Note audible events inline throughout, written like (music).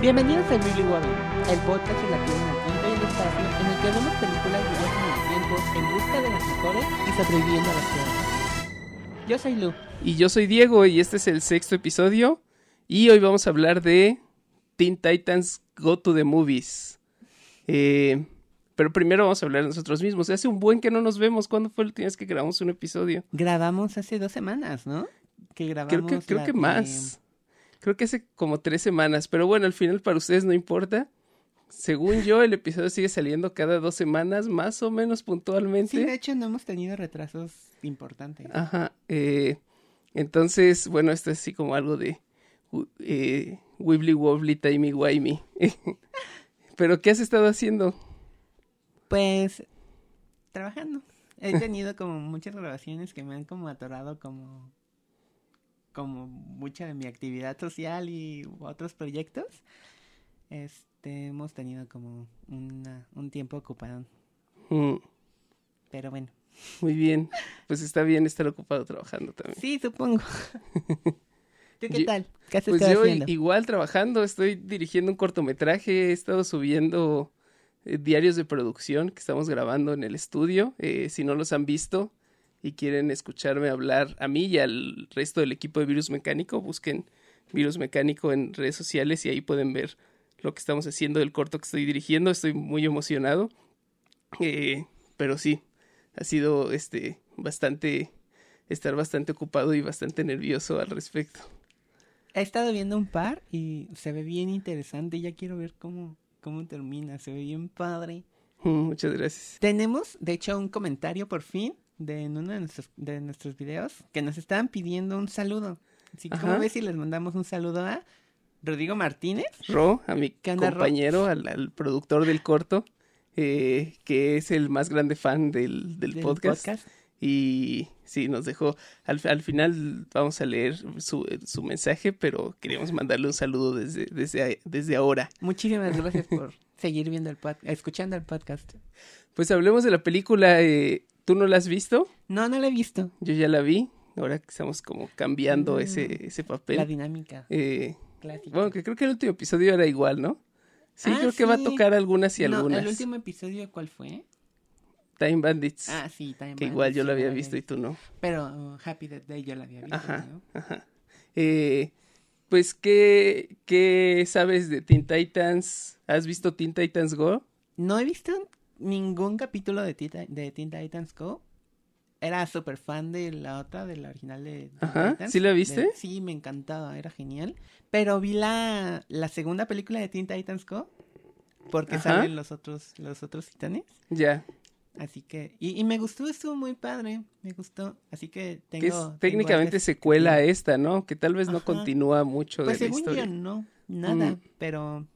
Bienvenidos a Really World, el podcast relativo al tiempo y el espacio en el que vemos películas de viajes en el tiempo en busca de las mejores y sobreviviendo a las peores. Yo soy Lu. Y yo soy Diego y este es el sexto episodio y hoy vamos a hablar de Teen Titans Go to the Movies. Eh, pero primero vamos a hablar de nosotros mismos. Hace un buen que no nos vemos. ¿Cuándo fue el última vez que grabamos un episodio? Grabamos hace dos semanas, ¿no? Que grabamos Creo que, creo la que de- más. Creo que hace como tres semanas. Pero bueno, al final para ustedes no importa. Según yo, el episodio sigue saliendo cada dos semanas, más o menos puntualmente. Sí, de hecho no hemos tenido retrasos importantes. Ajá. eh, entonces, bueno, esto es así como algo de eh, wibbly wobbly, timey wimey. (laughs) Pero, ¿qué has estado haciendo? Pues trabajando. He (laughs) tenido como muchas grabaciones que me han como atorado como como mucha de mi actividad social y otros proyectos. Este, hemos tenido como una, un tiempo ocupado, Mm, pero bueno. muy bien. Pues está bien estar ocupado trabajando también. Sí, supongo. (laughs) ¿Tú qué Yo- tal? ¿Qué has Pues yo haciendo? igual trabajando, estoy dirigiendo un cortometraje, he estado subiendo eh, diarios de producción que estamos grabando en el estudio. Eh, si no los han visto y quieren escucharme hablar a mí y al resto del equipo de Virus Mecánico, busquen Virus Mecánico en redes sociales y ahí pueden ver lo que estamos haciendo del corto que estoy dirigiendo. Estoy muy emocionado. Eh, pero sí, ha sido este bastante estar bastante ocupado y bastante nervioso al respecto. He estado viendo un par y se ve bien interesante. Ya quiero ver cómo, cómo termina. Se ve bien padre. (laughs) Muchas gracias. Tenemos, de hecho, un comentario por fin de en uno de nuestros, de nuestros videos que nos estaban pidiendo un saludo. Así que, ¿cómo ves si les mandamos un saludo a Rodrigo Martínez? Ro, a mi compañero, al, al productor del corto, eh, que es el más grande fan del, del del podcast. Y sí, nos dejó. Al, al final vamos a leer su, su mensaje, pero queríamos mandarle un saludo desde, desde, desde ahora. Muchísimas gracias (laughs) por seguir viendo el podcast, escuchando el podcast. Pues hablemos de la película. eh, ¿Tú no la has visto? No, no lo he visto. Yo ya la vi. Ahora que estamos como cambiando Mm, ese, ese papel. La dinámica Eh, clásica. bueno, que creo que el último episodio era igual, ¿no? Sí, Ah, creo que va a tocar algunas y No, algunas. el último episodio, ¿cuál fue? Time Bandits. Ah, sí, Time que igual Bandits, yo lo había visto y tú no. Pero uh, Happy Death Day yo la había visto, Ajá. ¿no? Ajá. Eh, pues, ¿qué, ¿qué sabes de Teen Titans? ¿Has visto Teen Titans Go? No he visto ningún capítulo de, Tita- de Teen Titans Go. Era súper fan de la otra, de la original de Ajá, Titans. ¿sí la viste? De- sí, me encantaba, era genial. Pero vi la, la segunda película de Teen Titans Go. Porque Ajá. salen los otros, los otros titanes. Ya. Así que, y, y me gustó, estuvo muy padre, me gustó. Así que tengo. Que es tengo técnicamente secuela a esta, ¿no? Que tal vez no Ajá. continúa mucho Pues de la según historia. yo no, nada, Mm. pero,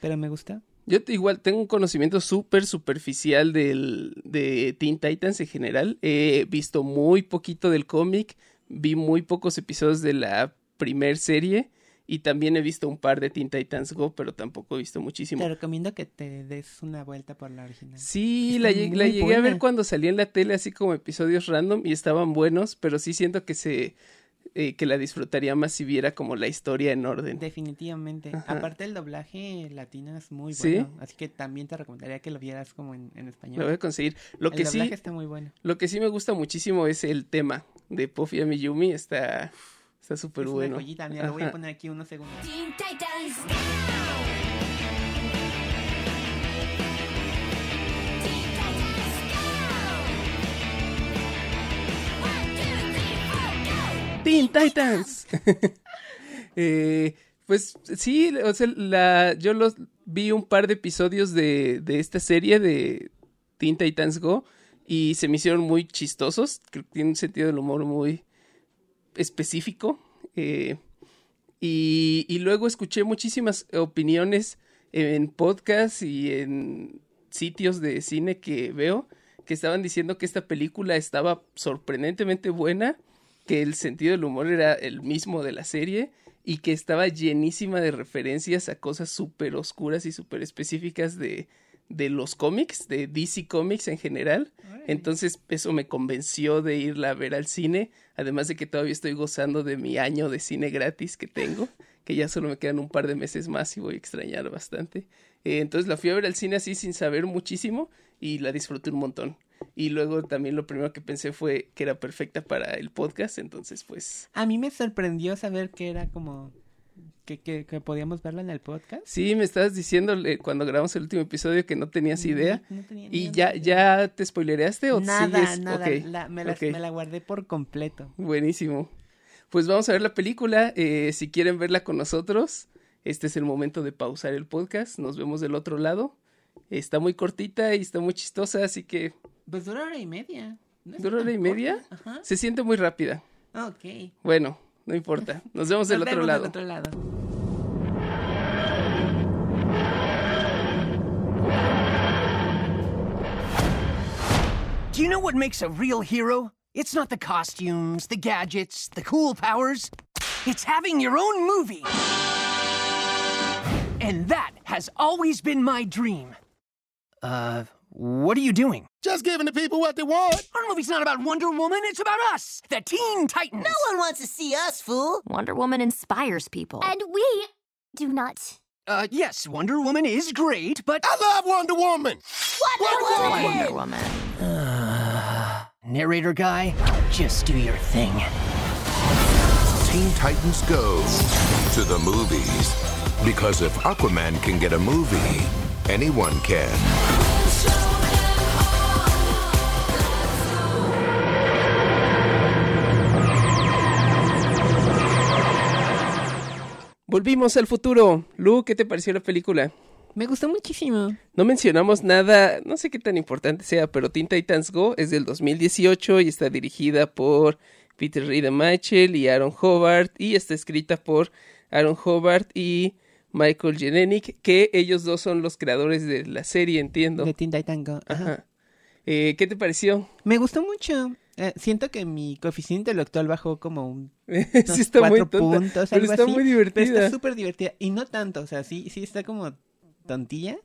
pero me gusta. Yo igual tengo un conocimiento súper superficial del, de Teen Titans en general. He visto muy poquito del cómic, vi muy pocos episodios de la primer serie y también he visto un par de Teen Titans Go, pero tampoco he visto muchísimo. Te recomiendo que te des una vuelta por la original. Sí, Está la, lleg- la muy llegué a ver cuando salía en la tele así como episodios random y estaban buenos, pero sí siento que se eh, que la disfrutaría más si viera como la historia en orden. Definitivamente. Ajá. Aparte el doblaje latino es muy ¿Sí? bueno. Así que también te recomendaría que lo vieras como en, en Lo español. voy a conseguir. Lo el que sí, doblaje está muy bueno. lo que sí me gusta muchísimo es el tema de Puffy Amiyumi, está está súper es bueno. una joyita. Mira, lo voy a poner aquí unos segundos. Teen Titans. (laughs) Eh, pues sí, yo los vi un par de episodios de, esta serie de Teen Titans Go y se me hicieron muy chistosos. Creo que tiene un sentido del humor muy específico. eh, y luego escuché muchísimas opiniones en podcasts y en sitios de cine que veo que estaban diciendo que esta película estaba sorprendentemente buena, que el sentido del humor era el mismo de la serie y que estaba llenísima de referencias a cosas súper oscuras y súper específicas de, de los cómics, de DC Comics en general. Entonces eso me convenció de irla a ver al cine, además de que todavía estoy gozando de mi año de cine gratis que tengo, (laughs) que ya solo me quedan un par de meses más y voy a extrañar bastante. Eh, entonces la fui a ver al cine así sin saber muchísimo y la disfruté un montón. Y luego también lo primero que pensé fue que era perfecta para el podcast, entonces pues A mí me sorprendió saber que era como que, que, que podíamos verla en el podcast. sí, me estabas diciendo eh, cuando grabamos el último episodio que no tenías idea. No, no tenía ni ¿Y idea. ya, ya te spoilereaste o Nada, sigues? nada, Ok, la- me, la, ok. me la guardé por completo. Buenísimo. Pues vamos a ver la película. eh, si quieren verla con nosotros, este es el momento de pausar el podcast. Nos vemos del otro lado. Está muy cortita y está muy chistosa, así que Pues dura hora y media. ¿No ¿Dura hora tan y media? Ajá. se siente muy rápida. Ok. Bueno, no importa. Nos vemos del otro vemos lado. del otro lado. Do you know what makes a real hero? It's not the costumes, the gadgets, the cool powers. It's having your own movie. And that has always been my dream. Uh, what are you doing? Just giving the people what they want. Our movie's not about Wonder Woman, it's about us, the Teen Titans. No one wants to see us, fool. Wonder Woman inspires people. And we do not. Uh, yes, Wonder Woman is great, but I love Wonder Woman. Wonder Wonder Woman. narrator guy, just do your thing. Teen Titans Go to the movies. Because if Aquaman can get a movie, anyone can. Volvimos al futuro. Lu, ¿qué te pareció la película? Me gustó muchísimo. No mencionamos nada, no sé qué tan importante sea, pero Teen Titans Go es del 2018 y está dirigida por Peter Reed Mitchell y Aaron Hobart y está escrita por Aaron Hobart y Michael Jenenic, que ellos dos son los creadores de la serie, entiendo. De Teen Titan Go. Ajá. Ajá. Eh, ¿Qué te pareció? Me gustó mucho. Eh, siento que mi coeficiente intelectual bajó como un (laughs) sí está muy cuatro tonta, puntos, pero algo está así, muy Pero está divertida. súper divertida. Y no tanto, o sea, sí, sí está como tontilla.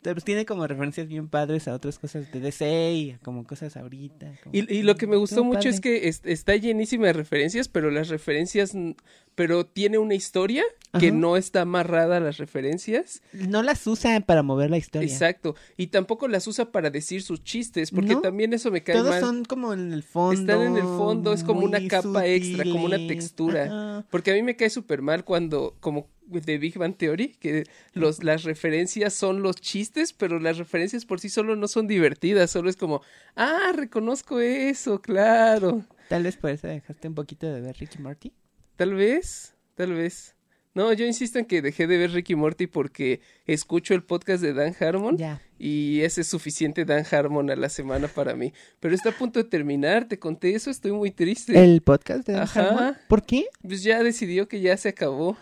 Pero tiene como referencias bien padres a otras cosas de DC y como cosas ahorita. como- Y, y lo que me gustó Estuvo mucho es que es- está llenísima de referencias, pero las referencias, pero tiene una historia que no está amarrada a las referencias. No las usa para mover la historia. Exacto. Y tampoco las usa para decir sus chistes, porque No. también eso me cae Todos mal. son como en el fondo. Están en el fondo, es como una capa extra, como una textura. Ajá. Porque a mí me cae súper mal cuando, como de Big Bang Theory, que los, las referencias son los chistes, pero las referencias por sí solo no son divertidas, solo es como, ah, reconozco eso, claro. Tal vez por eso dejaste un poquito de ver Ricky Morty. Tal vez, tal vez. No, yo insisto en que dejé de ver Ricky Morty porque escucho el podcast de Dan Harmon y ese es suficiente Dan Harmon a la semana para mí. Pero está a punto de terminar, te conté eso, estoy muy triste. El podcast de Dan Ajá. Harmon. ¿Por qué? Pues ya decidió que ya se acabó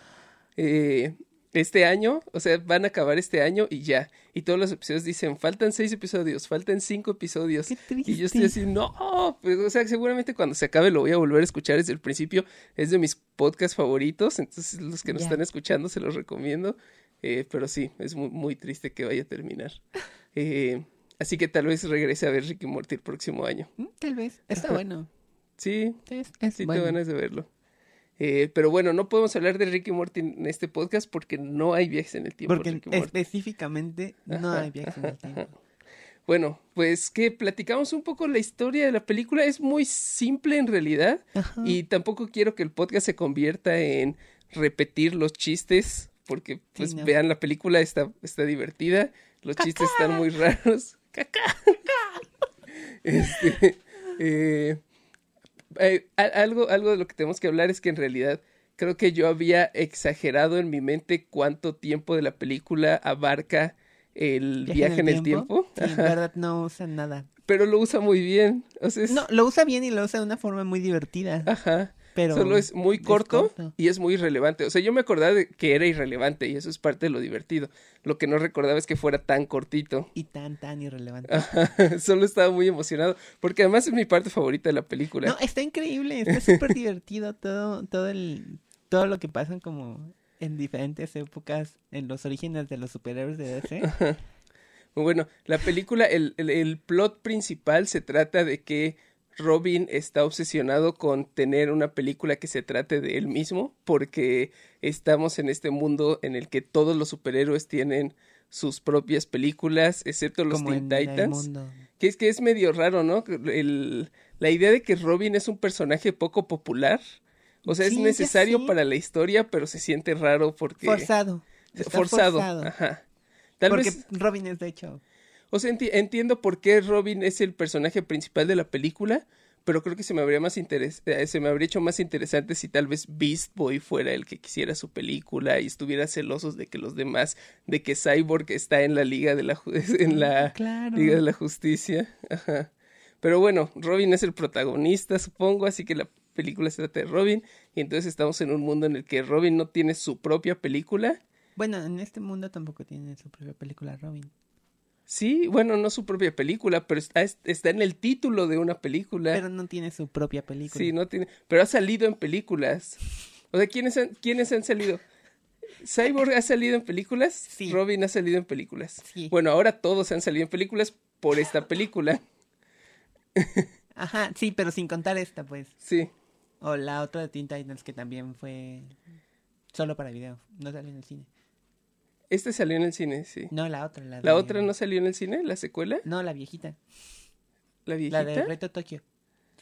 eh, este año, o sea, van a acabar este año y ya. Y todos los episodios dicen, faltan seis episodios, faltan cinco episodios. Qué Y yo estoy triste. así, no, pues, o sea, seguramente cuando se acabe lo voy a volver a escuchar desde el principio. Es de mis podcasts favoritos, entonces los que nos están escuchando se los recomiendo. Eh, pero sí, es muy, muy triste que vaya a terminar. (laughs) Eh, así que tal vez regrese a ver Ricky Morty el próximo año. Mm, Tal vez. Está bueno. Sí, Es, es sí bueno. tengo ganas de verlo. Eh, pero bueno, no podemos hablar de Ricky Morty en este podcast porque no hay viajes en el tiempo. Porque Morty. específicamente no Ajá, hay viajes en el tiempo. (laughs) Bueno, pues que platicamos un poco la historia de la película. Es muy simple en realidad. Y tampoco quiero que el podcast se convierta en repetir los chistes. Porque, pues, no. vean la película, está, está divertida. Los chistes están muy raros. Caca. (laughs) Este, eh, eh, algo, algo de lo que tenemos que hablar es que en realidad creo que yo había exagerado en mi mente cuánto tiempo de la película abarca el viaje, en el tiempo. Sí, en verdad no usa nada. Pero lo usa muy bien. O sea, es- No, lo usa bien y lo usa de una forma muy divertida. Ajá. Pero Solo es muy es corto, y es muy irrelevante. O sea, yo me acordaba de que era irrelevante y eso es parte de lo divertido. Lo que no recordaba es que fuera tan cortito. Y tan, tan irrelevante. Ajá. (laughs) Solo estaba muy emocionado porque además es mi parte favorita de la película. No, está increíble, está súper divertido todo, todo el, todo lo que pasa como en diferentes épocas, en los orígenes de los superhéroes de DC. Bueno, la película, el, el, el plot principal se trata de que Robin está obsesionado con tener una película que se trate de él mismo, porque estamos en este mundo en el que todos los superhéroes tienen sus propias películas, excepto los Como Teen Titans. mundo. Que es que es medio raro, ¿no? El, la idea de que Robin es un personaje poco popular. O sea, Sí, es necesario para la historia, pero se siente raro porque... Forzado. forzado. Ajá. Tal Porque vez, Robin es de hecho. O sea, enti- entiendo por qué Robin es el personaje principal de la película, pero creo que se me habría más interes eh, se me habría hecho más interesante si tal vez Beast Boy fuera el que quisiera su película y estuviera celosos de que los demás, de que Cyborg está en la Liga de la (laughs) en la Claro. Liga de la Justicia. Ajá. Pero bueno, Robin es el protagonista, supongo, así que la película se trata de Robin y entonces estamos en un mundo en el que Robin no tiene su propia película. Bueno, en este mundo tampoco tiene su propia película Robin. Sí, bueno, no su propia película, pero está, está en el título de una película. Pero no tiene su propia película. Sí, no tiene, pero ha salido en películas. O sea, ¿quiénes han, quiénes han salido? Cyborg ha salido en películas, Sí. Robin ha salido en películas. Sí. Bueno, ahora todos han salido en películas por esta película. (laughs) Ajá, sí, pero sin contar esta, pues. Sí. O la otra de Teen Titans que también fue solo para video. No salió en el cine. Este salió en el cine, sí. No, la otra. La, ¿La de- otra no salió en el cine? ¿La secuela? No, la viejita. ¿La viejita? La de Reto Tokio.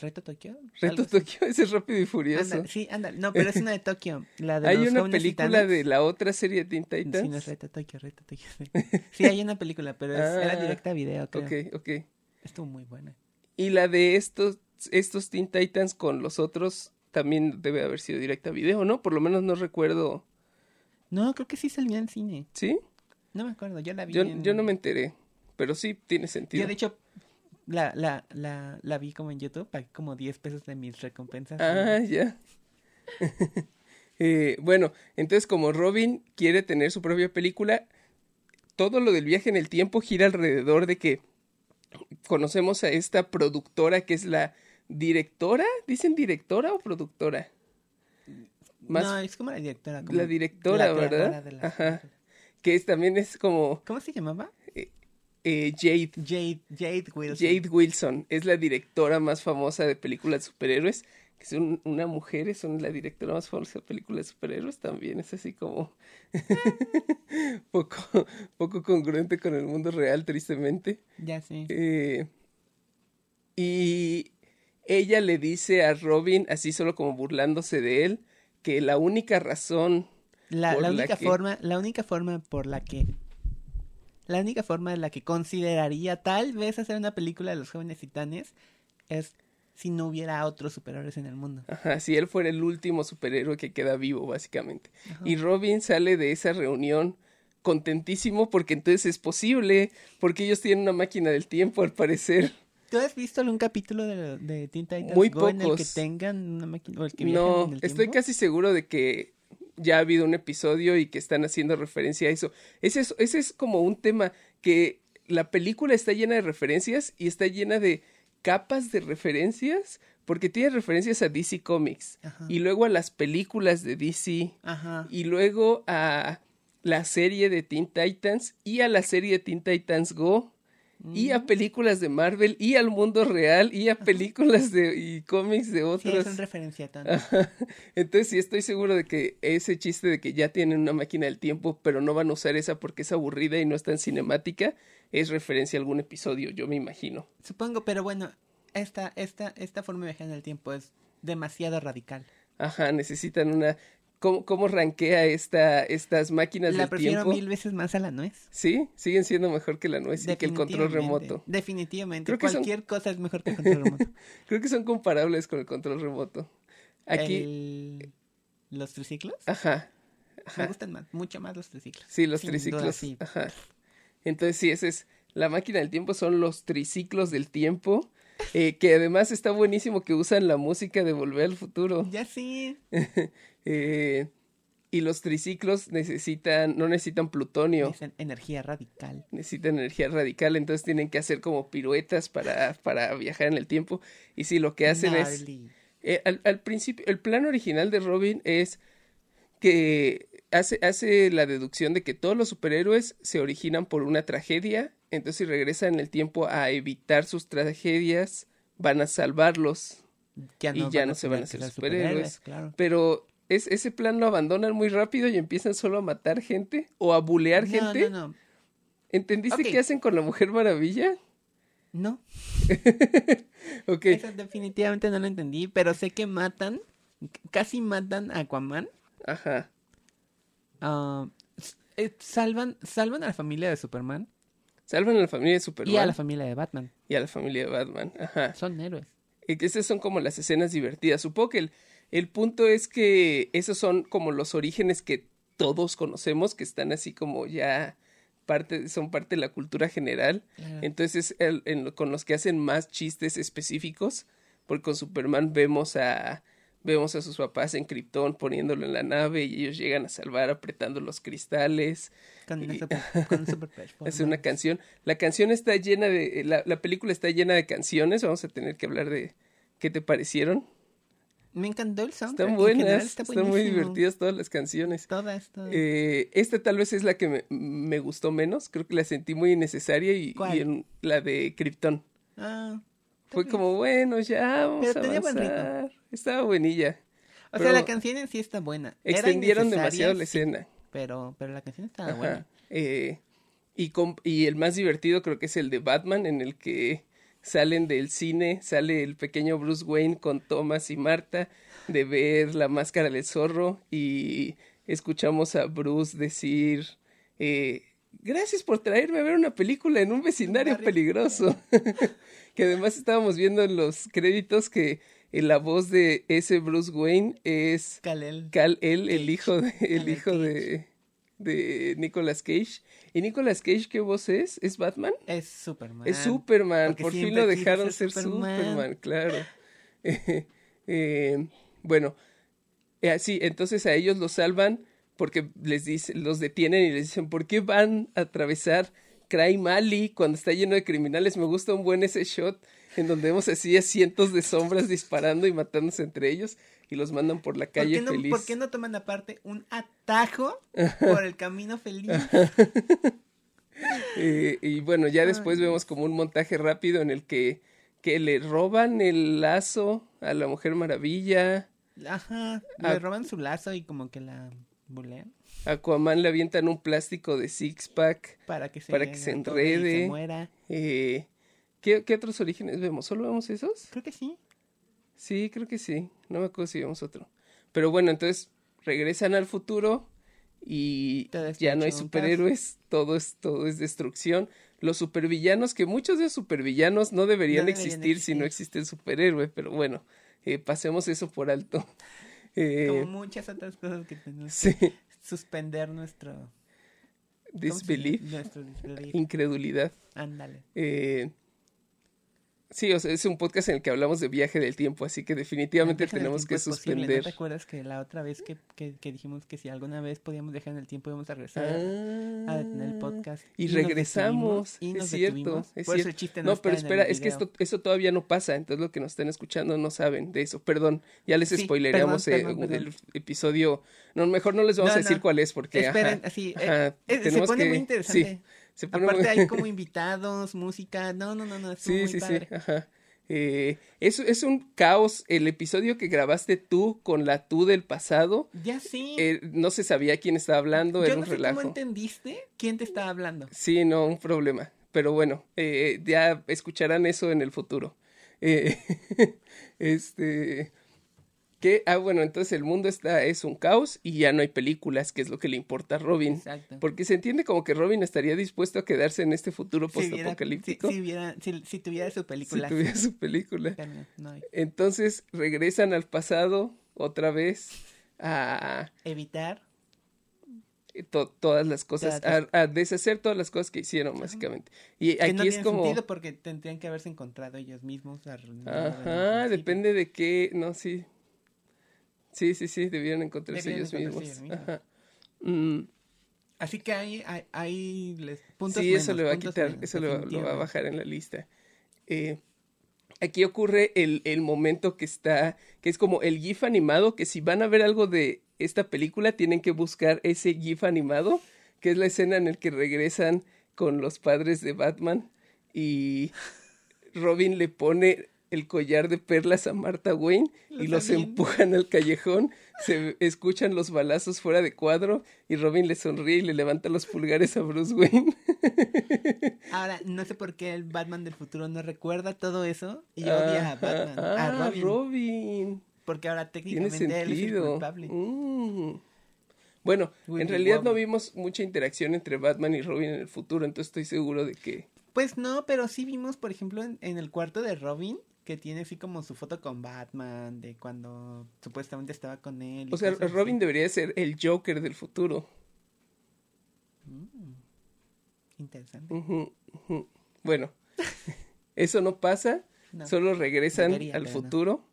¿Reto Tokio? Reto. Tokio, ese es rápido y furioso. Anda, sí, anda. No, pero es una de Tokio. La de Hay los una película de la otra serie de Teen Sí, no es Titans. Reto Tokio, Reto Tokio. sí. Hay una película, pero es- era Ah, directa a video, creo. ok, ok. Estuvo muy buena. Y la de estos, estos Teen Titans con los otros también debe haber sido directa a video, ¿no? Por lo menos no recuerdo. No, creo que sí salió en cine. ¿Sí? No me acuerdo, yo la vi Yo, en- yo no me enteré, pero sí tiene sentido. Yo de hecho la, la, la, la vi como en YouTube, pagué como 10 pesos de mis recompensas. Ah, ya. (laughs) Eh, bueno, entonces como Robin quiere tener su propia película, todo lo del viaje en el tiempo gira alrededor de que conocemos a esta productora que es la directora, ¿dicen directora o productora? Más No, es como la directora. como la directora, la ¿verdad? de la Ajá. Que es, también es como ¿Cómo se llamaba? eh, Jade. Jade, Jade Wilson. Jade Wilson es la directora más famosa de películas de superhéroes. Que es un- una mujer, es un- la directora más famosa de películas de superhéroes también. Es así como (laughs) poco, poco congruente con el mundo real, tristemente. Ya sé. Eh, y ella le dice a Robin, así solo como burlándose de él, que la única razón La, única que- forma, la única forma por la que la única forma en la que consideraría tal vez hacer una película de los jóvenes titanes es si no hubiera otros superhéroes en el mundo. Ajá, si él fuera el último superhéroe que queda vivo, básicamente. Y Robin sale de esa reunión contentísimo porque entonces es posible, porque ellos tienen una máquina del tiempo, al parecer. ¿Tú has visto algún capítulo de, de Teen Titans Muy Go en el que pocos. tengan una máquina o el que viajan No, en el estoy casi seguro de que ya ha habido un episodio y que están haciendo referencia a eso. Ese es, ese es como un tema que la película está llena de referencias y está llena de capas de referencias porque tiene referencias a DC Comics Ajá. y luego a las películas de DC Ajá. y luego a la serie de Teen Titans y a la serie de Teen Titans Go y a películas de Marvel y al mundo real y a películas de y cómics de Sí, otros. es una referencia tanto. Entonces sí estoy seguro de que ese chiste de que ya tienen una máquina del tiempo pero no van a usar esa porque es aburrida y no es tan cinemática es referencia a algún episodio, yo me imagino. Supongo, pero bueno, esta, esta, esta forma de viajar en el tiempo es demasiado radical. Ajá, necesitan una... ¿Cómo, cómo rankea esta, estas máquinas La del prefiero tiempo? mil veces más a la nuez. Sí, siguen siendo mejor que la nuez y que el control remoto. Definitivamente. Creo que son- Cualquier cosa es mejor que el control remoto. (laughs) Creo que son comparables con el control remoto. Aquí, El- ¿Los triciclos? ajá, Me gustan más, mucho más los triciclos. sí, los Sin triciclos. duda, sí. Ajá. Entonces sí, ese es la máquina del tiempo, son los triciclos del tiempo, eh, que además está buenísimo que usan la música de Volver al Futuro. Ya sí. (laughs) Eh, y los triciclos necesitan, no necesitan plutonio. Dicen energía radical. necesitan energía radical, entonces tienen que hacer como piruetas para, para viajar en el tiempo. Y sí, lo que hacen es... Eh, al, al principio, el plan original de Robin es que hace, hace la deducción de que todos los superhéroes se originan por una tragedia Entonces, si regresan en el tiempo a evitar sus tragedias, van a salvarlos Ya y ya no se van a hacer ser superhéroes. Claro. Pero es, ese plan lo abandonan muy rápido y empiezan solo a matar gente o a bulear No, gente. no, no. ¿Entendiste qué hacen con la Mujer Maravilla? No, (laughs) Ok. eso definitivamente no lo entendí, pero sé que matan, casi matan a Aquaman. Ajá. ah, eh, salvan, salvan a la familia de Superman Salvan a la familia de Superman y a la familia de Batman. y a la familia de Batman. Ajá. Son héroes. Y que esas son como las escenas divertidas. Supongo que el, el punto es que esos son como los orígenes que todos conocemos, que están así como ya parte, son parte de la cultura general. Claro. Entonces, el- en con los que hacen más chistes específicos, porque con Superman vemos a vemos a sus papás en Krypton poniéndolo en la nave y ellos llegan a salvar apretando los cristales. Con, Y- super, (laughs) con un super Hace una canción. La canción está llena de. La, la película está llena de canciones. Vamos a tener que hablar de qué te parecieron. Me encantó el soundtrack. Están en buenas. general está están muy divertidas todas las canciones. Todas, todas. Eh, esta tal vez es la que me, me gustó menos. Creo que la sentí muy innecesaria y, ¿Cuál? y en la de Krypton. Ah, Fue como, bueno, ya vamos Pero a tenía buen ritmo. avanzar. Estaba buenilla. o pero sea, la canción en sí está buena. Era Extendieron demasiado la sí, escena. Pero, pero la canción estaba Ajá. buena. Eh, y el más divertido creo que es el de Batman, en el que salen del cine, sale el pequeño Bruce Wayne con Thomas y Marta de ver la máscara del zorro y escuchamos a Bruce decir, eh, gracias por traerme a ver una película en un vecindario peligroso. (laughs) que además estábamos viendo en los créditos que eh, la voz de ese Bruce Wayne es Kal-El. Cal el, el hijo de, el hijo de, de Nicolas Cage. ¿Y Nicolas Cage qué voz es? ¿Es Batman? Es Superman. Es Superman, porque por fin lo dejaron ser Superman. Superman, claro. (laughs) Eh, bueno, eh, sí, entonces a ellos los salvan porque les dicen, los detienen y les dicen, ¿por qué van a atravesar Crime Alley cuando está lleno de criminales? Me gusta un buen ese shot en donde vemos así a cientos de sombras disparando y matándose entre ellos y los mandan por la ¿Por calle no, feliz. ¿Por qué no toman aparte un atajo (laughs) por el camino feliz? (laughs) Eh, y bueno, ya después vemos como un montaje rápido en el que, que le roban el lazo a la Mujer Maravilla. Ajá. Le roban su lazo y como que la bulean Aquaman le avientan un plástico de six pack. para que se, Para que se y enrede. se muera. Eh, ¿qué, qué otros orígenes vemos? ¿Solo vemos esos? Creo que sí. Sí, creo que sí. No me acuerdo si vemos otro. Pero bueno, entonces regresan al futuro y ya no hay superhéroes, todo es, todo es destrucción. Los supervillanos, que muchos de los supervillanos no deberían, No deberían existir, si no existe el superhéroe, pero bueno, eh, pasemos eso por alto. (laughs) Eh, Como muchas otras cosas que tenemos sí, que suspender nuestro... ¿cómo se disbelief? Nuestro disbelief. incredulidad. Ándale. Eh, sí, o sea, es un podcast en el que hablamos de viaje del tiempo, así que definitivamente tenemos que suspender. ¿No te acuerdas que la otra vez que, que, que dijimos que si alguna vez podíamos dejar en el tiempo íbamos a regresar a detener el podcast? Ah. Y, nos regresamos, y es cierto, es Por eso cierto. el chiste no, está pero espera, es que esto, eso todavía no pasa, entonces lo que nos están escuchando no saben de eso. Perdón, ya les Sí, spoilereamos perdón, eh, perdón, el episodio. No, mejor no les vamos No, a decir no. cuál es porque Esperen, ajá, así, eh, ajá, eh, se pone que- muy interesante. Sí, se pone Aparte muy- hay como (laughs) invitados, música, no, no, no, no, Sí, muy sí, padre. sí, ajá. Eh, es, es un caos. El episodio que grabaste tú con la tú del pasado, Ya sí. eh, no se sabía quién estaba hablando, Yo era no un sé relajo. cómo entendiste quién te estaba hablando. Sí, no, un problema. Pero bueno, eh, ya escucharán eso en el futuro. Eh, (laughs) este. Que, ah, bueno, entonces el mundo está, es un caos y ya no hay películas, que es lo que le importa a Robin. Exacto. Porque se entiende como que Robin estaría dispuesto a quedarse en este futuro Si, postapocalíptico si, si, si- si tuviera su si película. tuviera su película. No, no hay. Entonces regresan al pasado otra vez a Evitar. to- todas las cosas, a, a deshacer todas las cosas que hicieron, básicamente. Y Que aquí no es tiene como. sentido porque tendrían que haberse encontrado ellos mismos. el Ajá, depende de qué, no, sí. Sí, sí, sí, debieron encontrarse Debieron ellos encontrarse mismos. ellos mismos. Ajá. Mm, Así que ahí, ahí, ahí les puntos sí, eso le va a quitar, menos, eso lo, va- lo va a bajar en la lista. Eh, aquí ocurre el, el momento que está, que es como el GIF animado, que si van a ver algo de esta película, tienen que buscar ese GIF animado, que es la escena en el que regresan con los padres de Batman y Robin le pone el collar de perlas a Martha Wayne y los también. empujan al callejón, se escuchan los balazos fuera de cuadro y Robin le sonríe y le levanta los pulgares a Bruce Wayne. (laughs) Ahora, no sé por qué el Batman del futuro no recuerda todo eso y odia a Batman, Ah, a Robin, Robin. porque ahora Tiene técnicamente él es el culpable. Mm. Bueno, Willy en realidad no vimos mucha interacción entre Batman y Robin en el futuro, entonces estoy seguro de que... Pues no, pero sí vimos, por ejemplo, en, en el cuarto de Robin, que tiene así como su foto con Batman, de cuando supuestamente estaba con él. O sea, así. Robin debería ser el Joker del futuro. Interesante. Ujú, ujú. Bueno, (laughs) eso no pasa, No. solo regresan Debería, al no. futuro.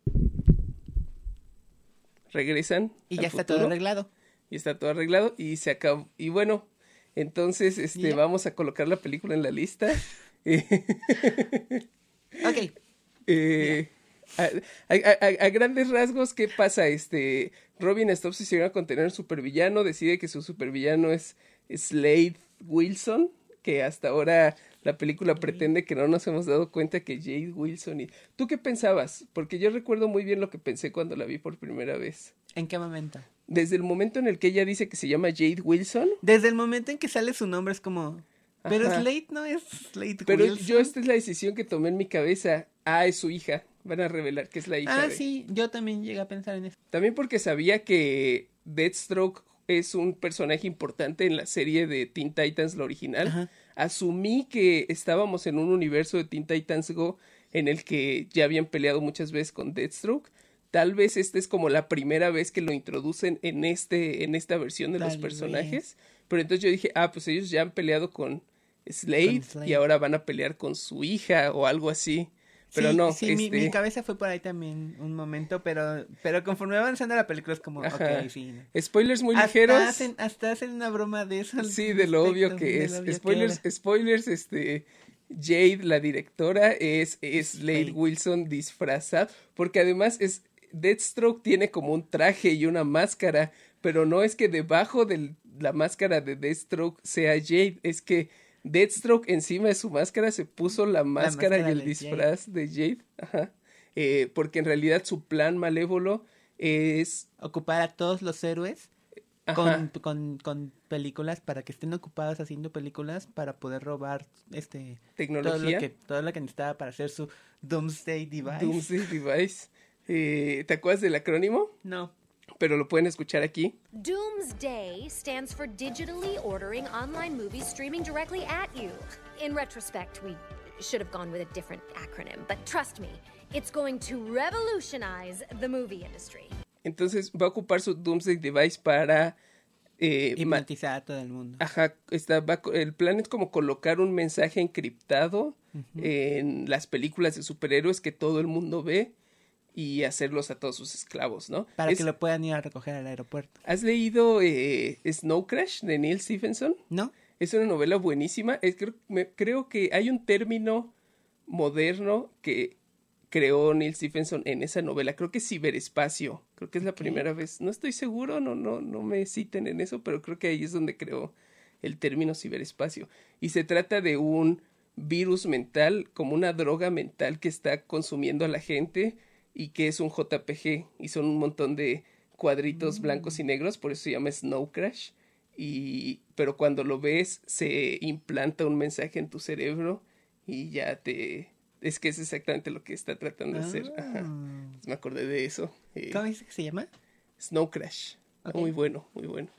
Regresan. Y al ya está todo arreglado. Y está todo arreglado y se acabó. Y bueno, entonces este Ya. vamos a colocar la película en la lista. (laughs) (laughs) Ok, Eh, a, a- a- a grandes rasgos, ¿qué pasa? Este, Robin está obsesionado con tener un supervillano, decide que su supervillano es Slade Wilson, que hasta ahora la película pretende que no nos hemos dado cuenta que Jade Wilson y... ¿Tú qué pensabas? Porque yo recuerdo muy bien lo que pensé cuando la vi por primera vez. ¿en qué momento? Desde el momento en el que ella dice que se llama Jade Wilson, Desde el momento en que sale su nombre es como... Pero Ajá. Slade no es Slade pero Wilson. yo esta es la decisión que tomé en mi cabeza. Ah, es su hija. Van a revelar que es la hija Ah, de... sí, yo también llegué a pensar en eso. También porque sabía que Deathstroke es un personaje importante en la serie de Teen Titans, la original. Ajá. Asumí que estábamos en un universo de Teen Titans Go en el que ya habían peleado muchas veces con Deathstroke. Tal vez esta es como la primera vez que lo introducen en este en esta versión de los personajes. Pero entonces yo dije, ah, pues ellos ya han peleado con Slade, Con Slade. y ahora van a pelear con su hija o algo así. Pero sí, no, sí, mi, este, mi cabeza fue por ahí también un momento, pero, pero conforme va avanzando la película es como, Ajá. ok, sí. no. spoilers muy Hasta ligeros. hacen, hasta hacen una broma de eso. Sí, de lo obvio que es. obvio spoilers, spoilers, este. Jade, la directora, es, es Slade Sí. Wilson disfrazada. Porque además es. Deathstroke tiene como un traje y una máscara. Pero no es que debajo de la máscara de Deathstroke sea Jade. Es que Deathstroke encima de su máscara se puso la máscara, máscara y el disfraz de Jade. Ajá. Eh, porque en realidad su plan malévolo es. Ocupar a todos los héroes con, con, con películas para que estén ocupados haciendo películas para poder robar este todo lo Tecnología. que todo lo que necesitaba para hacer su Doomsday Device. Doomsday Device. Eh, ¿Te acuerdas del acrónimo? No. Pero lo pueden escuchar aquí. Doomsday stands for digitally ordering online movies streaming directly at you. In retrospect, we should have gone with a different acronym, but trust me, it's going to revolutionize the movie industry. Entonces va a ocupar su Doomsday Device para... eh, Hipnotizar a todo el mundo. Ajá, está, va el plan es como colocar un mensaje encriptado en las películas de superhéroes que todo el mundo ve y hacerlos a todos sus esclavos, ¿no? Para Es- que lo puedan ir a recoger al aeropuerto. ¿Has leído eh, Snow Crash de Neil Stephenson? ¿No? Es una novela buenísima. Es, creo, me- creo que hay un término moderno que creó Neil Stephenson en esa novela. Creo que es ciberespacio. Creo que es la primera vez. No estoy seguro, no, no, no me citen en eso, pero creo que ahí es donde creó el término ciberespacio. Y se trata de un virus mental, como una droga mental que está consumiendo a la gente y que es un JPG y son un montón de cuadritos blancos y negros, por eso se llama Snow Crash. Y, pero cuando lo ves, se implanta un mensaje en tu cerebro y ya te. Es que es exactamente lo que está tratando de hacer. Ajá. Ah. Pues me acordé de eso. Eh, ¿Cómo dice que se llama? Snow Crash. Muy bueno, muy bueno.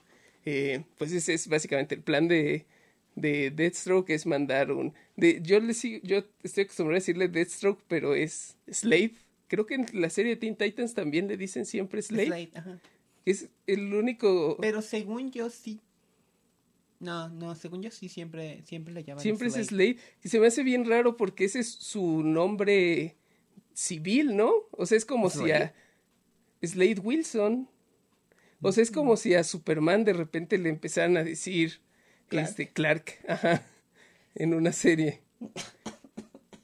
Eh, pues ese es básicamente el plan de, de Deathstroke, es mandar un... De, yo, le sigo, yo estoy acostumbrado a decirle Deathstroke, pero es Slade. Creo que en la serie de Teen Titans también le dicen siempre Slade. Slade, ajá. Es el único... Pero según yo sí. No, no, según yo sí siempre, siempre le llaman Siempre es Slade. Y se me hace bien raro porque ese es su nombre civil, ¿no? O sea, es como si a Slade Wilson. O sea, es como si a Superman de repente le empezaran a decir Clark. este Clark, ajá, en una serie.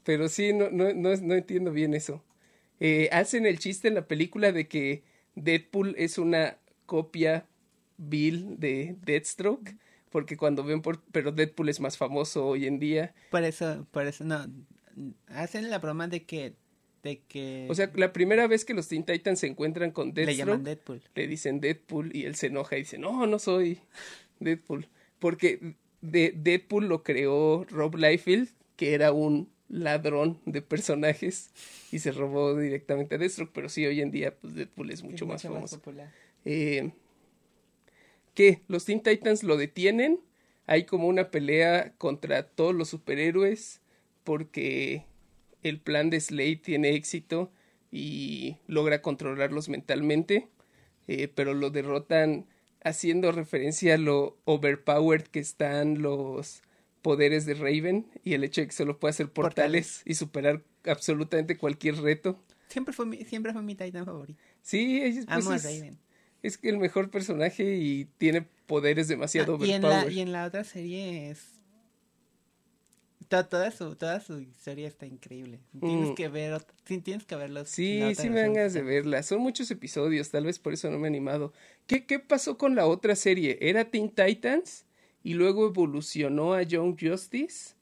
Pero sí, no, no, no, no entiendo bien eso. Eh, hacen el chiste en la película de que Deadpool es una copia vil de Deathstroke. porque cuando ven por... Pero Deadpool es más famoso hoy en día. Por eso, por eso, no. Hacen la broma de que. De que. O sea, la primera vez que los Teen Titans se encuentran con le llaman Deathstroke, Deadpool. le dicen Deadpool y él se enoja y dice, no, no soy Deadpool. Porque de Deadpool lo creó Rob Liefeld, que era un ladrón de personajes y se robó directamente a Deathstroke, pero sí, hoy en día pues Deadpool es mucho Es más famoso. popular. Eh, ¿Qué? Los Teen Titans lo detienen. Hay como una pelea contra todos los superhéroes porque el plan de Slade tiene éxito y logra controlarlos mentalmente, eh, pero lo derrotan haciendo referencia a lo overpowered que están los poderes de Raven y el hecho de que solo puede hacer portales, y superar absolutamente cualquier reto. Siempre fue mi, siempre fue mi Titan favorito. Sí, es, pues Amo a es- Raven. es que el mejor personaje y tiene poderes demasiado Ah, y, en la, overpowered. y en la otra serie es. to- toda, su, toda su historia está increíble. Tienes Mm. que ver. tienes que verlos. Sí, sí me dan ganas de verla. Son muchos episodios, tal vez por eso no me he animado. ¿Qué, qué pasó con la otra serie? ¿Era Teen Titans? Y luego evolucionó a Young Justice.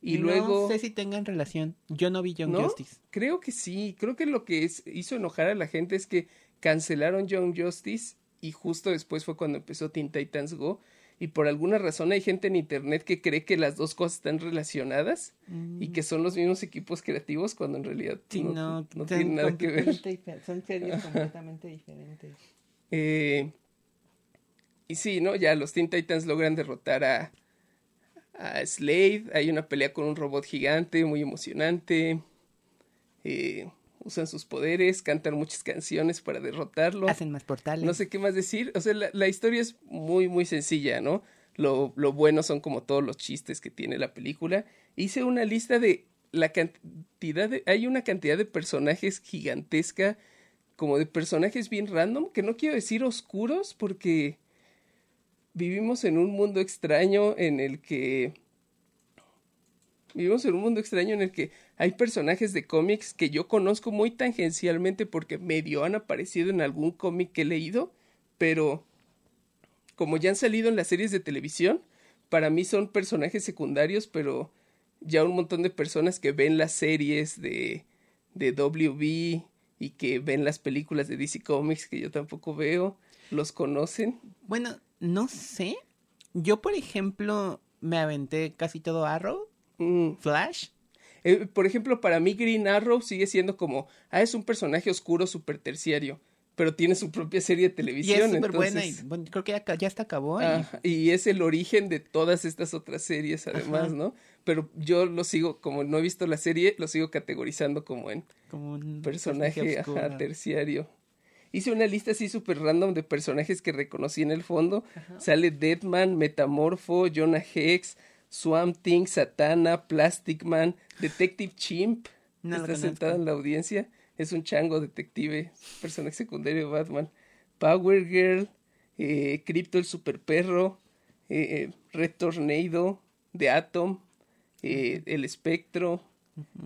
Y no luego... sé si tengan relación. Yo no vi Young ¿No? Justice. Creo que sí. Creo que lo que es- hizo enojar a la gente es que cancelaron Young Justice y justo después fue cuando empezó Teen Titans Go. Y por alguna razón hay gente en internet que cree que las dos cosas están relacionadas y que son los mismos equipos creativos cuando en realidad Mm. Sí, no, no, no tienen nada que ver. Son series (laughs) completamente diferentes. Eh, y sí, ¿no? Ya los Teen Titans logran derrotar a, a Slade. Hay una pelea con un robot gigante muy emocionante. Eh, usan sus poderes, cantan muchas canciones para derrotarlo. Hacen más portales. No sé qué más decir. O sea, la, la historia es muy, muy sencilla, ¿no? Lo, lo bueno son como todos los chistes que tiene la película. Hice una lista de la cantidad de... Hay una cantidad de personajes gigantesca, como de personajes bien random, que no quiero decir oscuros porque vivimos en un mundo extraño en el que... Vivimos en un mundo extraño en el que hay personajes de cómics que yo conozco muy tangencialmente porque medio han aparecido en algún cómic que he leído, pero como ya han salido en las series de televisión, para mí son personajes secundarios, pero ya un montón de personas que ven las series de, de WB y que ven las películas de DC Comics que yo tampoco veo, los conocen. Bueno, no sé. Yo, por ejemplo, me aventé casi todo Arrow, Mm, Flash. eh, por ejemplo, para mí Green Arrow sigue siendo como, ah, es un personaje oscuro super terciario, pero tiene su propia serie de Y televisión. es súper buena. Y, bueno, creo que ya, ya hasta acabó. y- y es el origen de todas estas otras series además, Ajá. ¿no? Pero yo lo sigo, como no he visto la serie, lo sigo categorizando como en como un personaje ajá, terciario. Hice una lista así súper random de personajes que reconocí en el fondo. Sale Deadman, Metamorfo, Jonah Hex, Swamp Thing, Satana, Plastic Man, Detective Chimp. No está sentado en la audiencia. Es un chango detective, personaje secundario de Batman. Power Girl, eh, Crypto el super perro, eh, eh, Red Tornado, The Atom, eh, El Espectro.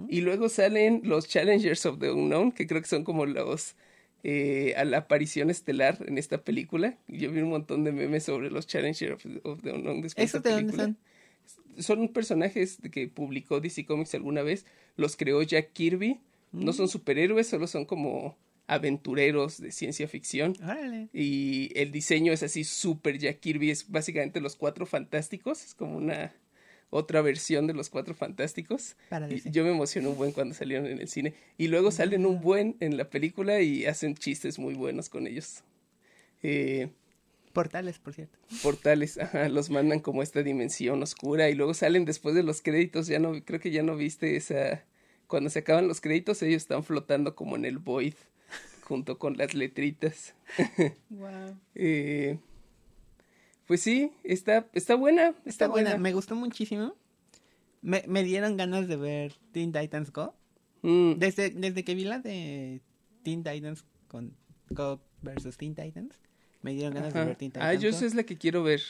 Y luego salen los Challengers of the Unknown, que creo que son como los eh, a la aparición estelar en esta película. Yo vi un montón de memes sobre los Challengers of, of the Unknown después ¿Esos de esta dónde película. son? Son personajes que publicó DC Comics alguna vez. Los creó Jack Kirby. No Mm. son superhéroes, solo son como aventureros de ciencia ficción. Órale. Y el diseño es así súper Jack Kirby, es básicamente los cuatro fantásticos, es como una otra versión de los cuatro fantásticos. Para Y yo me emocioné un buen cuando salieron en el cine. Y luego salen un buen en la película y hacen chistes muy buenos con ellos. Eh, Portales, por cierto. portales, ajá, los mandan como a esta dimensión oscura y luego salen después de los créditos, ya no, creo que ya no viste esa, cuando se acaban los créditos ellos están flotando como en el void junto con las letritas. (laughs) Wow. Eh, pues sí, está, está buena, está, Está buena. buena. Me gustó muchísimo. Me, me dieron ganas de ver Teen Titans Go. Mm, Desde, desde que vi la de Teen Titans con Go versus Teen Titans, me dieron ganas de ver Teen Titans Ah, yo esa es la que quiero ver.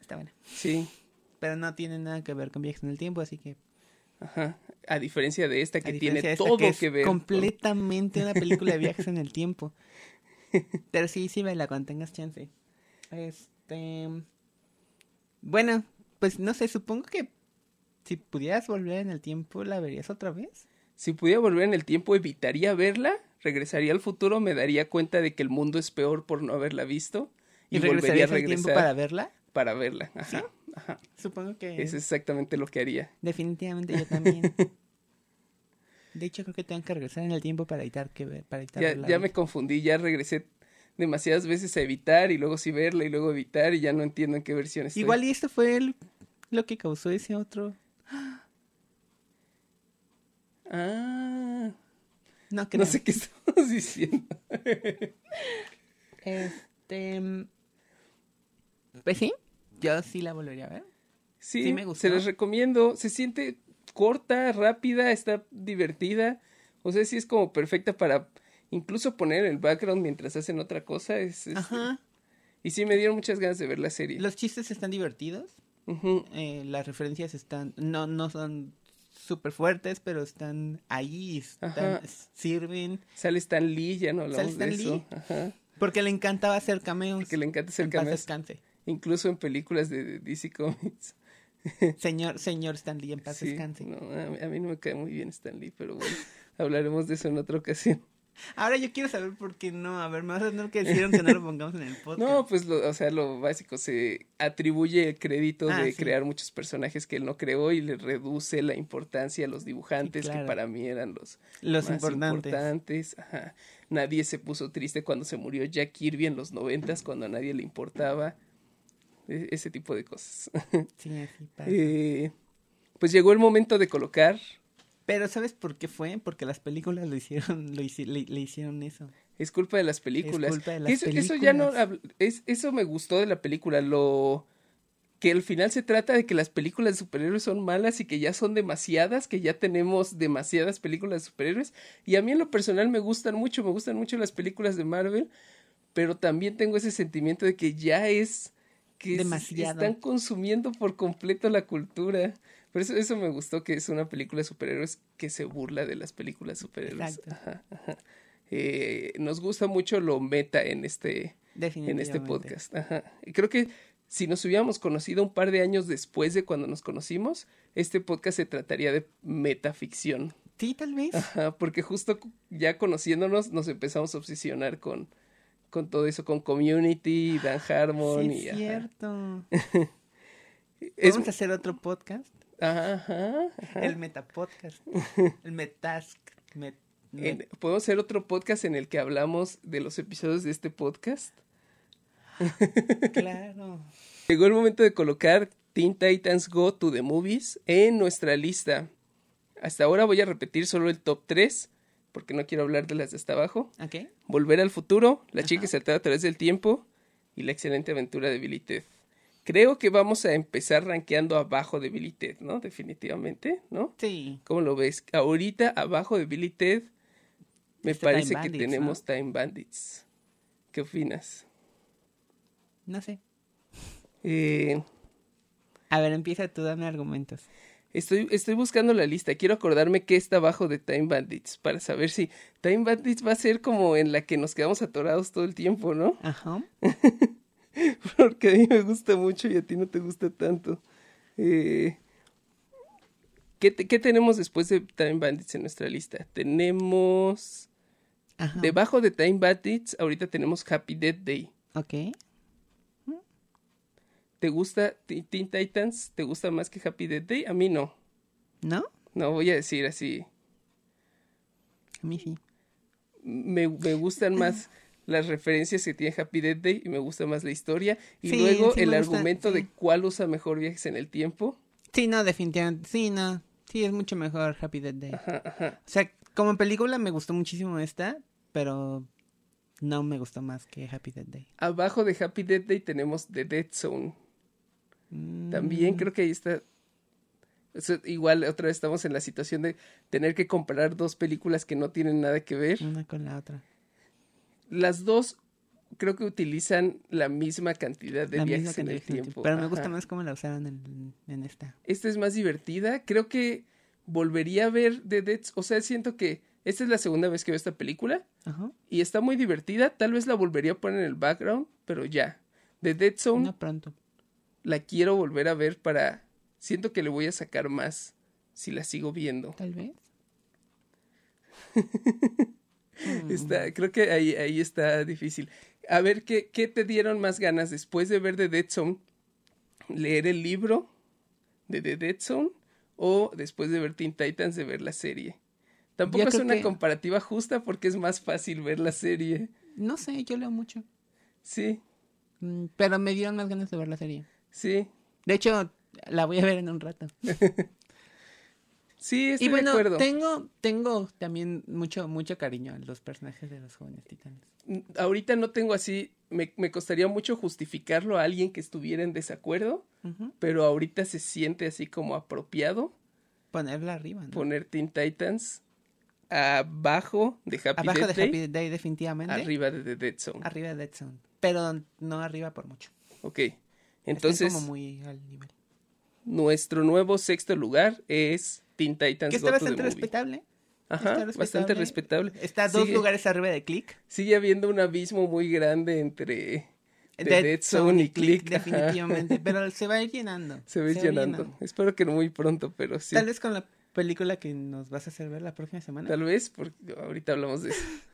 Está buena. Sí, Pero no tiene nada que ver con viajes en el tiempo, así que ajá. A diferencia de esta que tiene esta, todo que, es que ver. con- completamente una película de (laughs) viajes en el tiempo. (laughs) Pero sí, sí, vela cuando tengas chance. Este. Bueno, pues no sé, supongo que si pudieras volver en el tiempo, ¿la verías otra vez? Si pudiera volver en el tiempo, evitaría verla, regresaría al futuro, me daría cuenta de que el mundo es peor por no haberla visto ¿Y, y, volvería a regresarías al tiempo regresar para verla? para verla. Ajá, ¿Sí? ajá. Supongo que Es exactamente lo que haría. definitivamente yo también. (laughs) De hecho, creo que tengo que regresar en el tiempo para evitar que ver, para evitar Ya, me confundí, ya regresé demasiadas veces a evitar y luego sí verla y luego evitar y ya no entiendo en qué versión estoy. Igual y esto fue el- lo que causó ese otro. Ah, No creo. no sé qué (laughs) estamos diciendo. Este. Pues sí, yo sí la volvería a ver. Sí, Sí me gustó. se les recomiendo. Se siente corta, rápida, está divertida. O sea, sí es como perfecta para incluso poner el background mientras hacen otra cosa. Es, Ajá. Y sí me dieron muchas ganas de ver la serie. Los chistes están divertidos. Eh, las referencias están. No, no son súper fuertes, pero están ahí. Están, sirven. Sale Stan Lee, ya no hablamos de Stan eso. Lee. Ajá. Porque le encantaba hacer cameos. Porque le encanta hacer En paz cameos. descanse. Incluso en películas de de DC Comics. (laughs) Señor, señor Stanley, en paz Sí, descanse. no, a, mí, a mí no me cae muy bien Stan Lee, pero bueno, (laughs) hablaremos de eso en otra ocasión. Ahora yo quiero saber por qué no. A ver, me vas a tener que decir que no lo pongamos en el (laughs) podcast. No, pues, lo, o sea, lo básico, se atribuye el crédito Ah, de sí. crear muchos personajes que él no creó y le reduce la importancia a los dibujantes, claro. que para mí eran los, Los más importantes. importantes. Ajá. Nadie se puso triste cuando se murió Jack Kirby en los noventas, cuando a nadie le importaba. E- ese tipo de cosas. (laughs) Sí, así pasa. Eh, pues llegó el momento de colocar Pero ¿sabes por qué fue? Porque las películas lo hicieron, lo hici- le, le hicieron eso. Es culpa de las películas. culpa de las eso, eso ya no películas. es, eso me gustó de la película. Lo que al final se trata de que las películas de superhéroes son malas y que ya son demasiadas, que ya tenemos demasiadas películas de superhéroes. Y a mí en lo personal me gustan mucho, me gustan mucho las películas de Marvel, pero también tengo ese sentimiento de que ya es que es- Demasiado. están consumiendo por completo la cultura. Por eso, eso me gustó que es una película de superhéroes que se burla de las películas de superhéroes. Exacto. Ajá, ajá. Eh, nos gusta mucho lo meta en este, en este podcast. Ajá. Y creo que si nos hubiéramos conocido un par de años después de cuando nos conocimos, este podcast se trataría de metaficción. Sí, tal vez. Ajá, porque justo ya conociéndonos nos empezamos a obsesionar con, con todo eso, con Community, Dan Harmon sí, y... es ajá. cierto. (laughs) Es- Vamos a hacer otro podcast. Ajá. El metapodcast. (laughs) El metask. Met- met- Podemos hacer otro podcast en el que hablamos de los episodios de este podcast. (laughs) claro. Llegó el momento de colocar Teen Titans Go to the Movies en nuestra lista. Hasta ahora voy a repetir solo el top 3, porque no quiero hablar de las de hasta abajo. Volver al futuro, La chica que saltaba a través del tiempo y La excelente aventura de Billy Ted. Creo que vamos a empezar rankeando abajo de Billy Ted, ¿no? Definitivamente, ¿no? Sí. ¿Cómo lo ves? Ahorita abajo de Billy Ted me Está Time parece que Bandits, tenemos ¿no? Time Bandits. ¿Qué opinas? No sé. Eh, A ver, empieza tú, dame argumentos. Estoy, estoy buscando la lista. Quiero acordarme qué está abajo de Time Bandits para saber si Time Bandits va a ser como en la que nos quedamos atorados todo el tiempo, ¿no? Ajá. (laughs) (laughs) Porque a mí me gusta mucho y a ti no te gusta tanto. Eh, ¿qué, te- qué tenemos después de Time Bandits en nuestra lista? Tenemos... Ajá. Debajo de Time Bandits, ahorita tenemos Happy Death Day. Ok. ¿Te gusta Teen Teen Titans? ¿Te gusta más que Happy Death Day? A mí no. ¿No? No, voy a decir así. A mí sí. me, me gustan más (laughs) las referencias que tiene Happy Death Day y me gusta más la historia. Y Sí, luego sí el gusta, argumento sí. de cuál usa mejor viajes en el tiempo. Sí, no, definitivamente. Sí, no. Sí, es mucho mejor Happy Death Day. Ajá, ajá. O sea, como película me gustó muchísimo esta, pero no me gustó más que Happy Death Day. Abajo de Happy Death Day tenemos The Dead Zone. También creo que ahí está. igual otra vez estamos en la situación de tener que comparar dos películas que no tienen nada que ver. Una con la otra. Las dos creo que utilizan la misma cantidad de La viajes en el tiempo. Pero me gusta más cómo la usaron en, en esta. Esta es más divertida. Creo que volvería a ver The Dead O sea, siento que esta es la segunda vez que veo esta película Ajá. y está muy divertida. Tal vez la volvería a poner en el background, pero ya. The Dead Zone No pronto. la quiero volver a ver para... Siento que le voy a sacar más si la sigo viendo. Tal vez. (laughs) Está, creo que ahí, ahí está difícil. A ver, ¿qué, ¿qué te dieron más ganas después de ver The Dead Zone? ¿Leer el libro de The Dead Zone? ¿O después de ver Teen Titans de ver la serie? Tampoco Yo es una que- comparativa justa porque es más fácil ver la serie. No sé, yo leo mucho. Sí, Mm, Pero me dieron más ganas de ver la serie. sí. De hecho, la voy a ver en un rato. (laughs) Sí, estoy y bueno, de acuerdo. tengo, tengo también mucho, mucho cariño a los personajes de los jóvenes titanes. Ahorita no tengo así, me, me costaría mucho justificarlo a alguien que estuviera en desacuerdo, pero ahorita se siente así como apropiado Ponerla arriba, ¿no? poner Teen Titans abajo de Happy Abajo Death de Happy Day, definitivamente. arriba de The Dead Zone. Arriba de Dead Zone. Pero no arriba por mucho. Ok, Están entonces como muy al nivel. nuestro nuevo sexto lugar es Teen Titans Que está Go bastante respetable. Ajá, Está bastante respetable. Está dos Sigue- lugares arriba de Click. Sigue habiendo un abismo muy grande entre The Dead Dead Zone y Click. definitivamente. (laughs) Pero se va a ir llenando. Se va a ir llenando. Espero que no muy pronto, pero sí. Tal vez con la película que nos vas a hacer ver la próxima semana. Tal vez, porque ahorita hablamos de eso. (laughs)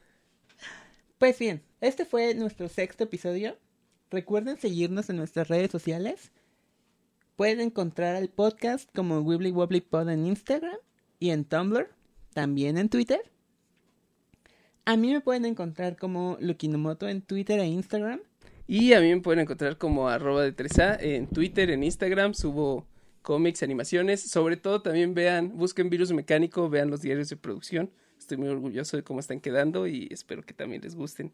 Pues bien, este fue nuestro sexto episodio. Recuerden seguirnos en nuestras redes sociales. Pueden encontrar al podcast como Wibbly Wobbly Pod en Instagram y en Tumblr, también en Twitter. A mí me pueden encontrar como Lukinomoto en Twitter e Instagram. Y a mí me pueden encontrar como arroba de 3A en Twitter, en Instagram, subo cómics, animaciones. Sobre todo también vean, busquen Virus Mecánico, vean los diarios de producción. Estoy muy orgulloso de cómo están quedando y espero que también les gusten.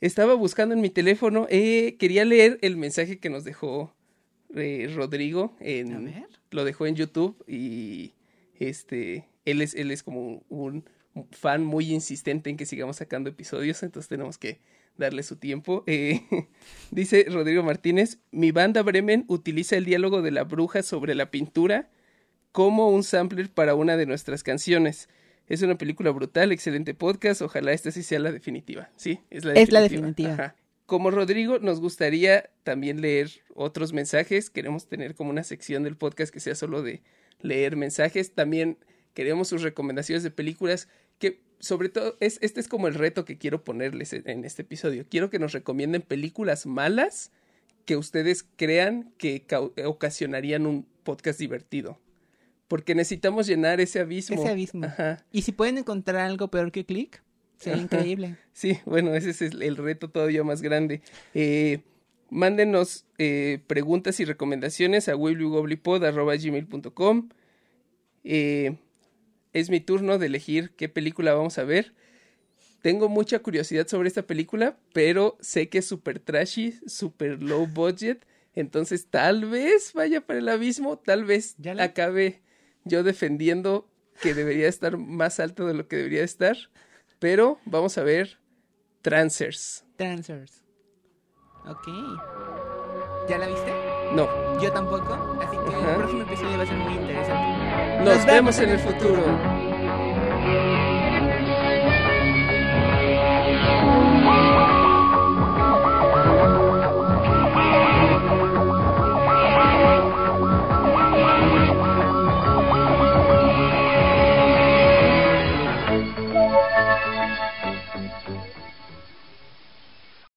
Estaba buscando en mi teléfono, eh, quería leer el mensaje que nos dejó eh, Rodrigo. En, A ver. Lo dejó en YouTube y este, él es, él es como un, un fan muy insistente en que sigamos sacando episodios, entonces tenemos que darle su tiempo. Eh, (laughs) dice Rodrigo Martínez, mi banda Bremen utiliza el diálogo de la bruja sobre la pintura como un sampler para una de nuestras canciones. Es una película brutal, excelente podcast, ojalá esta sí sea la definitiva. Sí, es la definitiva. Es la definitiva. Ajá. Como Rodrigo, nos gustaría también leer otros mensajes. Queremos tener como una sección del podcast que sea solo de leer mensajes. También queremos sus recomendaciones de películas que sobre todo es este es como el reto que quiero ponerles en- este episodio. Quiero que nos recomienden películas malas que ustedes crean que ocasionarían un podcast divertido. Porque necesitamos llenar ese abismo. Ese abismo. Ajá. Y si pueden encontrar algo peor que Click, sería increíble. (laughs) Sí, bueno, ese es el, reto todavía más grande. Eh, mándenos eh, preguntas y recomendaciones a wibblywobblypod.com. Eh, es mi turno de elegir qué película vamos a ver. Tengo mucha curiosidad sobre esta película, pero sé que es súper trashy, súper low budget. Entonces tal vez vaya para el abismo, tal vez Ya acabe yo defendiendo que debería estar más alto de lo que debería estar. Pero vamos a ver Trancers. Transfers. Ok. ¿Ya la viste? No, Yo tampoco. Así que Ajá. el próximo episodio va a ser muy interesante. nos, vemos en el futuro.